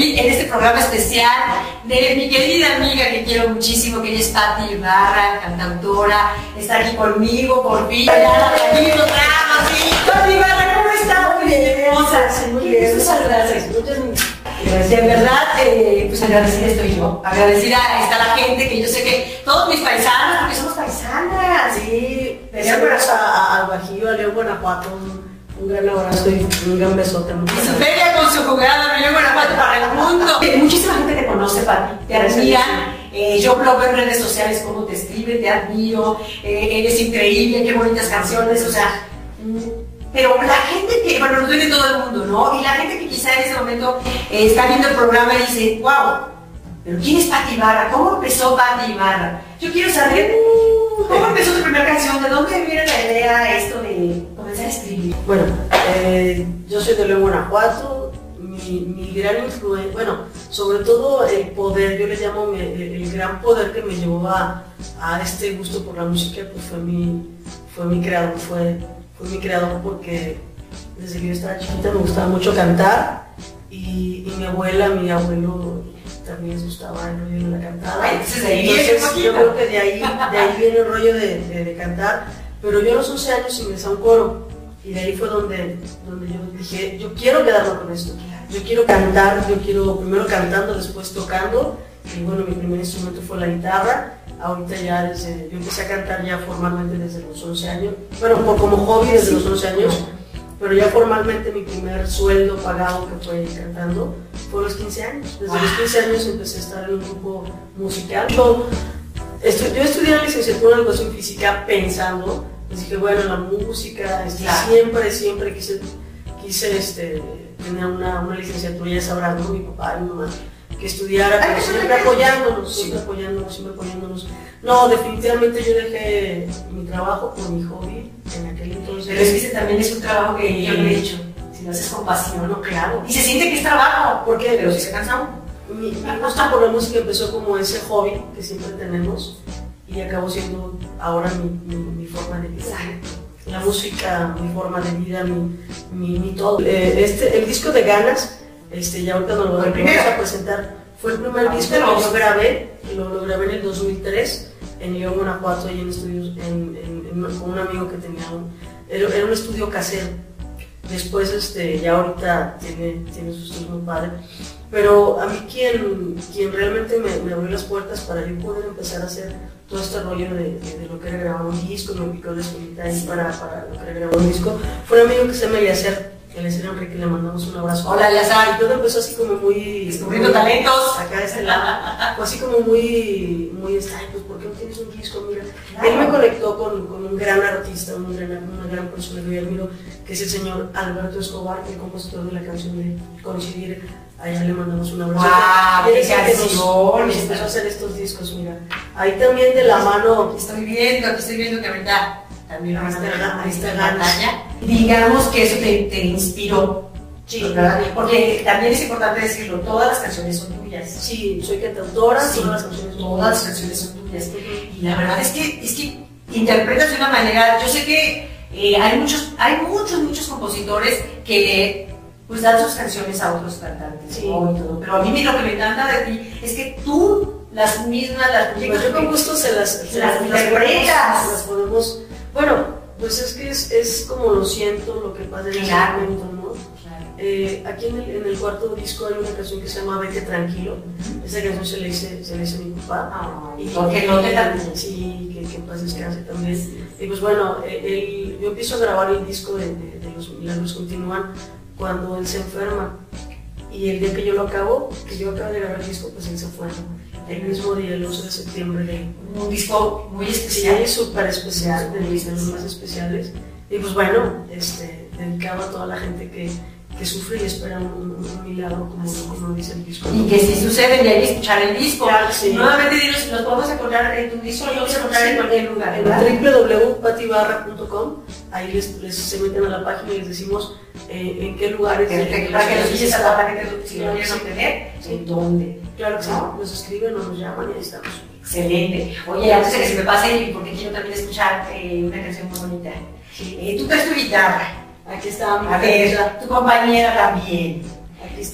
aquí en este programa especial de mi querida amiga que quiero muchísimo, que ella es Patti Ibarra, cantautora, está aquí conmigo por fin. Sí. Patti Ibarra, ¿cómo está? Muy bien, hermosa. Muy Qué bien, muchas gracias. Muchas De verdad, eh, pues agradecida estoy yo. Agradecida está la gente que yo sé que todos mis paisanos, porque somos paisanas. Sí, saludos a, a- al Bajío, a León, Guanajuato. Un, gran abrazo y un gran besote. Su feria con su jugada me llevo Guanajuato para el mundo. Eh, Muchísima gente te conoce, Pati, te admira. Eh, yo lo veo en redes sociales cómo te escribe, te admiro, eh, eres increíble, qué bonitas canciones, o sea. mm, Pero la gente que, bueno, nos duele todo el mundo, ¿no? Y la gente que quizá en ese momento eh, está viendo el programa y dice, wow, pero ¿quién es Pati Ibarra? ¿Cómo empezó Pati Ibarra? Yo quiero saber cómo empezó tu primera canción, de dónde viene la idea esto de comenzar a escribir. Bueno, eh, yo soy de León, Guanajuato. Mi, mi gran influencia, bueno, sobre todo el poder, yo le llamo mi- el, el gran poder que me llevó a, a este gusto por la música, pues fue mi, fue mi creador, fue, fue mi creador porque desde que yo estaba chiquita me gustaba mucho cantar y, y mi abuela, mi abuelo también les gustaba el rollo de la cantada. Entonces yo creo que de ahí, de ahí viene el rollo de, de- de cantar, pero yo a los 11 años ingresé a un coro y de ahí fue donde, donde yo dije, yo quiero quedarme con esto, yo quiero cantar, yo quiero primero cantando, después tocando, y bueno, mi primer instrumento fue la guitarra, ahorita ya desde, yo empecé a cantar ya formalmente desde los 11 años, bueno, por, como hobby desde los 11 años, pero ya formalmente mi primer sueldo pagado que fue cantando fue a los 15 años. Desde los 15 años empecé a estar en un grupo musical. Yo, yo estudié la licenciatura en educación física pensando, pues dije, bueno, la música, este, Claro. siempre, siempre quise, quise este, tener una, una licenciatura, ya sabrán, ¿no? mi papá y mi mamá, que estudiara, pero qué siempre apoyándonos, Sí. siempre apoyándonos, siempre apoyándonos. No, definitivamente yo dejé mi trabajo por mi hobby en aquel entonces. Pero es que también es un trabajo que yo lo he hecho. Si lo haces con pasión, No, claro. Y se siente que es trabajo. ¿Por qué? Pero si se cansa uno. Mi, mi gusto por la música empezó como ese hobby que siempre tenemos y acabó siendo ahora mi, mi- mi forma de vida. La música, mi forma de vida, mi, mi, mi todo. Eh, este, el disco de Ganas, este, ya ahorita nos lo vamos a presentar, fue el primer Ah, disco que pero- yo grabé, lo, lo grabé en el 2003 en León, Guanajuato, y en estudios, en, en- en- con un amigo que tenía un, era, era un estudio casero. Después, este, ya ahorita tiene, tiene su estudio muy padre. Pero a mí quien, quien realmente me, me abrió las puertas para yo poder empezar a hacer todo este rollo de, de- de lo que era grabar un disco, me ubicó escuelita ahí para, para lo que era grabar un disco, fue un amigo que se llama Eliezer, Eliezer Enrique, le mandamos un abrazo. Hola, Eleazar. Y todo empezó así como muy... Descubriendo talentos. Acá de este lado. Fue así como muy, muy, ay, pues ¿por qué no tienes un disco? Mira. Claro. Él me conectó con, con un gran artista, un gran, una gran persona que yo admiro, que es el señor Alberto Escobar, el compositor de la canción de Coincidir. Allá le mandamos un abrazo. Y ¡Qué canciones! empezó a hacer estos discos, mira. Ahí también de la mano, estoy viendo, aquí estoy viendo que ahorita también van a Ganas. pantalla. Digamos que eso te, te inspiró. Sí. ¿verdad? Porque también es importante decirlo, todas las canciones son tuyas. sí, soy cantautora, Sí, todas las canciones son Todas las canciones son tuyas. Y la verdad es que, es que interpretas de una manera, yo sé que eh, hay muchos, hay muchos, muchos compositores que pues dan sus canciones a otros cantantes, Sí. ¿no? Y todo. Pero a mí lo que me encanta de ti es que tú las mismas, las Pues yo con gusto se las, se Las las, podemos, las podemos- Bueno, pues es que es, es como lo siento, lo que pasa en ese Claro. momento, ¿no? Eh, aquí en el, en el cuarto disco hay una canción que se llama Vete Tranquilo. Esa canción se le hice, se le hice a mi papá. Ay, porque no te la Sí, que, que paz descanse también. Y pues bueno, eh, él- yo empiezo a grabar el disco de, de- de Los Milagros Continúan cuando él se enferma. Y el día que yo lo acabo, que yo acabo de grabar el disco, pues él se fue. El mismo día, el 11 de septiembre de, un disco muy Sí, especial. es súper especial, de mis los más especiales. Y pues bueno, este, dedicado a toda la gente que, que sufre y espera un, un- un milagro, como, como dice el disco. Y que si sucede, de ahí escuchar el disco. Claro, sí. Nuevamente, dinos, nos podemos encontrar en tu disco, lo a encontrar en cualquier lugar, En www.patibarra.com, ahí les, les- se meten a la página y les decimos eh, en qué lugares. Para que los guíes a la gente, si lo quieren obtener. ¿en dónde? Claro que sí, ¿No? nos escriben o nos llaman y ahí estamos. Excelente. Oye, antes de que se me pase, porque quiero también escuchar eh, una canción muy bonita. Eh, tú traes tu guitarra. Aquí está mi A ver, tu compañera también.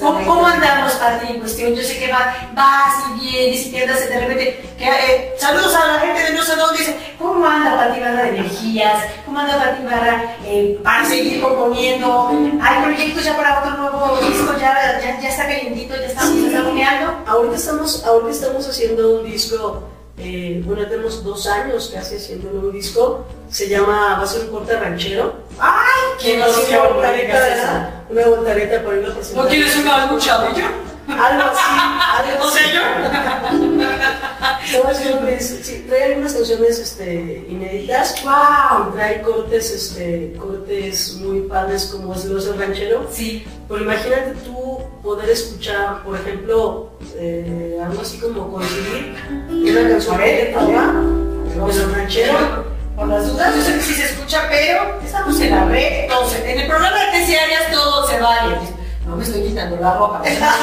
¿Cómo, ¿Cómo, andamos, Pati, en cuestión? Yo sé que va, vas y vienes y andas de repente. Que, eh, saludos a la gente de no sé dónde. Dice, ¿cómo anda Pati Barra de energías? ¿Cómo anda Pati Barra eh, para seguir componiendo? ¿Hay proyectos ya para otro nuevo disco? ¿Ya, ya, ya está calientito? ¿Ya estamos desarrollando? Ahorita estamos, ahorita estamos haciendo un disco. Eh, bueno, tenemos dos años casi haciendo un nuevo disco. Se llama, va a ser un corte ranchero. ¿Quién no una voltareta, ¿verdad? Una voltareta por irlo a ¿No quieres una lucha de ello? Algo así, algo así. ¿O sea, yo? sí, trae algunas canciones este, inéditas. ¡Wow! Trae cortes, este, cortes muy padres como es Los Ranchero. Sí. Pero imagínate tú poder escuchar, por ejemplo, eh, algo así como coincidir una canción de Los Ranchero por las dudas, yo sé que sí se escucha, pero estamos en la red. Entonces, en el programa de terciarias todo se vale. No me estoy quitando la ropa.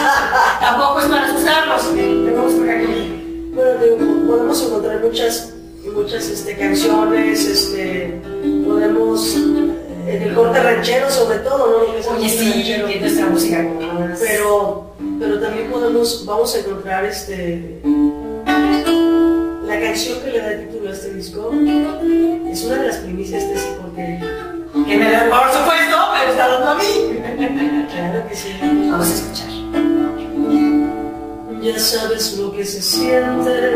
Tampoco es para asustarlos. Tenemos por aquí. Bueno, podemos encontrar muchas, muchas este, canciones, este, podemos en el corte ranchero sobre todo, ¿no? Oye, sí, que nuestra música Pero, pero también podemos, vamos a encontrar este la canción que le da título a este disco es una de las primicias de ese porque que me da por supuesto me está dando a mí. Claro que sí. Vamos a escuchar. Ya sabes lo que se siente.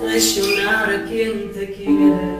Traicionar a quien te quiere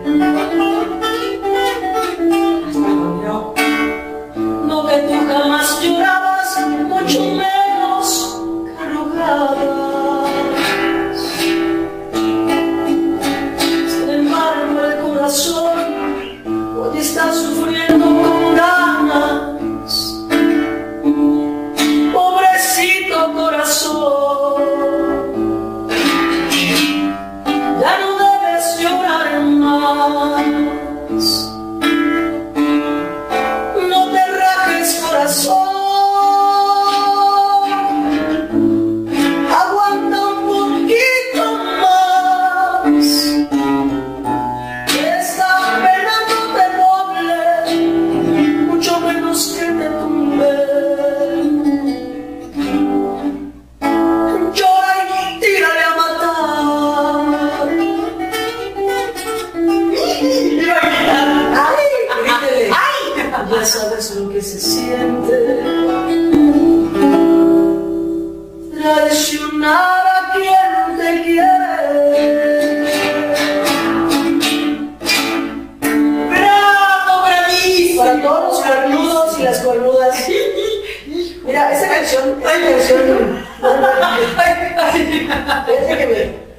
Mira, esa canción, esa canción. Fíjate que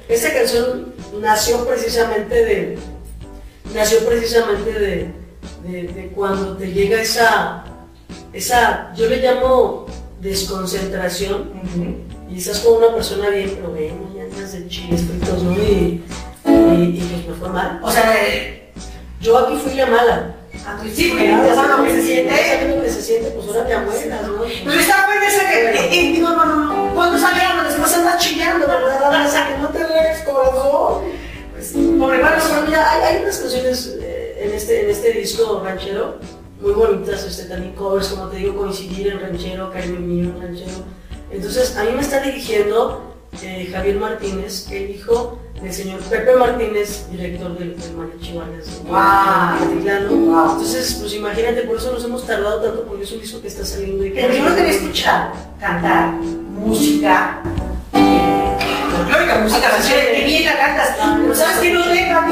me, esa canción nació precisamente de. Nació precisamente de de, cuando te llega esa, esa, yo le llamo desconcentración, y estás con una persona bien, pero bueno, ya andas de chiles fritos, ¿no? Y, y, pues me fue mal. O sea, yo aquí fui la mala. A tu sí, porque ya sabes lo que se siente. Ya lo que se siente, pues ahora te amuelas, ¿no? Pero está buena esa que, eh, eh, digo, no, no, no, cuando salieron después andas chillando, ¿verdad? O sea, que no te dejes corazón. Pobre, bueno, pero mira, hay, unas canciones en este, en este disco ranchero, muy bonitas, este, también covers, como te digo, coincidir en ranchero, Caribe Mío en ranchero. Entonces, a mí me está dirigiendo eh, Javier Martínez, el hijo del señor Pepe Martínez, director del, del Mariachi wow. Entonces, pues imagínate, por eso nos hemos tardado tanto, porque es un disco que está saliendo. Y Pero yo no a escuchar cantar música folclórica, música ranchera, que bien la cantas. Pero sabes que no deja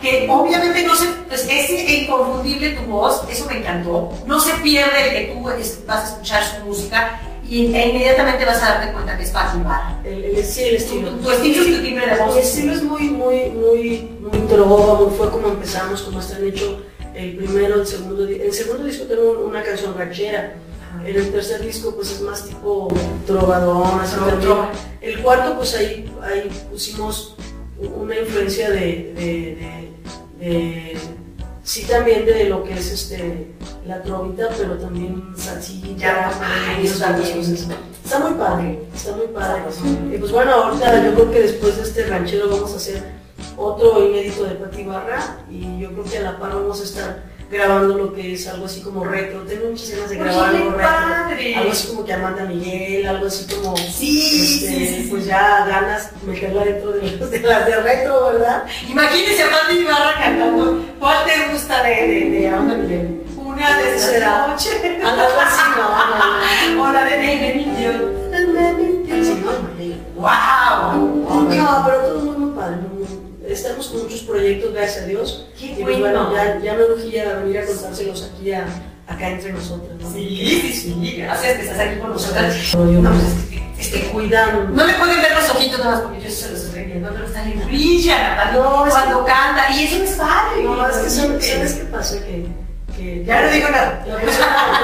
que obviamente no se, pues es inconfundible tu voz, eso me encantó. No se pierde el que tú vas a escuchar su música y e inmediatamente vas a darte cuenta que es fácil. El, el, sí, el estilo. Tu, estilo y tu timbre de voz. El estilo es muy, muy, muy, muy trova, fue como empezamos, como están hecho el primero, el segundo, el segundo disco tengo una canción ranchera. En el tercer disco pues es más tipo trovador, El cuarto pues ahí, ahí pusimos una influencia de, sí también de lo que es este la trovita, pero también salsilla, está muy padre, está muy padre. Y pues bueno, ahorita yo creo que después de este ranchero vamos a hacer otro inédito de Pati Barra y yo creo que a la par vamos a estar grabando lo que es algo así como retro. Tengo muchas ganas de grabar algo retro. Algo así como que Amanda Miguel, algo así como. Sí, este, sí, sí. Pues ya ganas meterla dentro de, de las de retro, ¿verdad? Imagínese a Pati Ibarra cantando. ¿Cuál te gusta de, de, de Amanda Miguel? Una de esas Será. noches. Algo así, no, no, O la de Ney me mintió. no. Sí, no, no, ¡Wow! Proyectos, gracias a Dios. Qué y pues, bueno. bueno, ya, ya me urgía venir a contárselos aquí a, acá entre nosotros. ¿no? Sí, sí, sí. Gracias que estás aquí con nosotras. No, yo No, pues es que, este, cuidando. No le pueden ver los ojitos nada más porque yo se los estoy viendo, pero están en brilla, No, cuando canta. Y eso es padre. No, es que sabes, Sí. ¿sabes qué pasa? Que, que Ya no digo nada.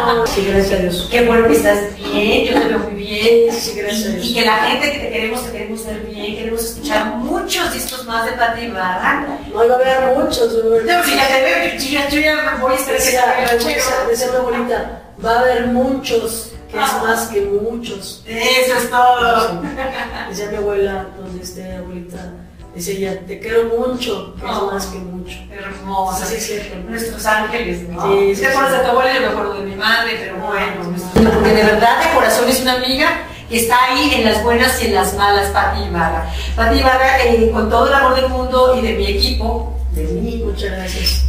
No, sí, gracias a Dios. Qué bueno que estás bien, yo te veo muy bien. Sí, gracias a Y, Dios. y que la gente que te queremos, te queremos ver bien, queremos escuchar muchos discos más de Pati Ibarra. No, iba a haber muchos. No, si ya te veo, yo, yo, yo ya me voy a que Decía, mi abuelita, va a haber muchos, que es Ah. más que muchos. Eso es todo. Decía mi abuela, donde esté abuelita, decía ella, te quiero mucho, que es Ah. más que mucho. Hermosa. Sí, sí, es. Nuestros ángeles, ¿no? Sí, sí, Te acuerdas de tu abuela y yo me acuerdo de mi madre, pero Ah, bueno. sí. Porque de verdad, de corazón, es una amiga está ahí en las buenas y en las malas, Pati Ibarra. Pati Ibarra, eh, con todo el amor del mundo y de mi equipo, de mí, Muchas gracias.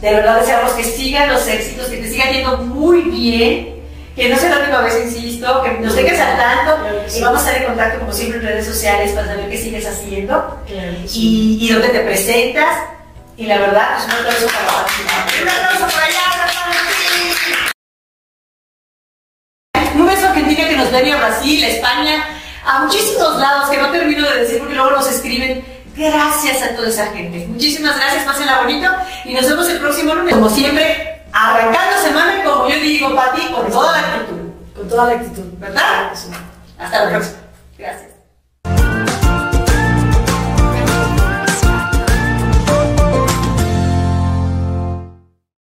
de verdad deseamos que sigan los éxitos, que te sigan yendo muy bien, que no sea la última vez, insisto, que nos tengas al tanto y vamos a estar en contacto como siempre en redes sociales para saber qué sigues haciendo y, y dónde te presentas. Y la verdad, pues un aplauso para Pati. Un aplauso por allá, Que nos ven a Brasil, a España, a muchísimos lados que no termino de decir porque luego nos escriben. Gracias a toda esa gente. Muchísimas gracias, pásenla bonito y nos vemos el próximo lunes. Como siempre, arrancando semana, como yo digo, Pati, con toda la actitud. Con toda la actitud. ¿Verdad? Hasta la próxima. Gracias.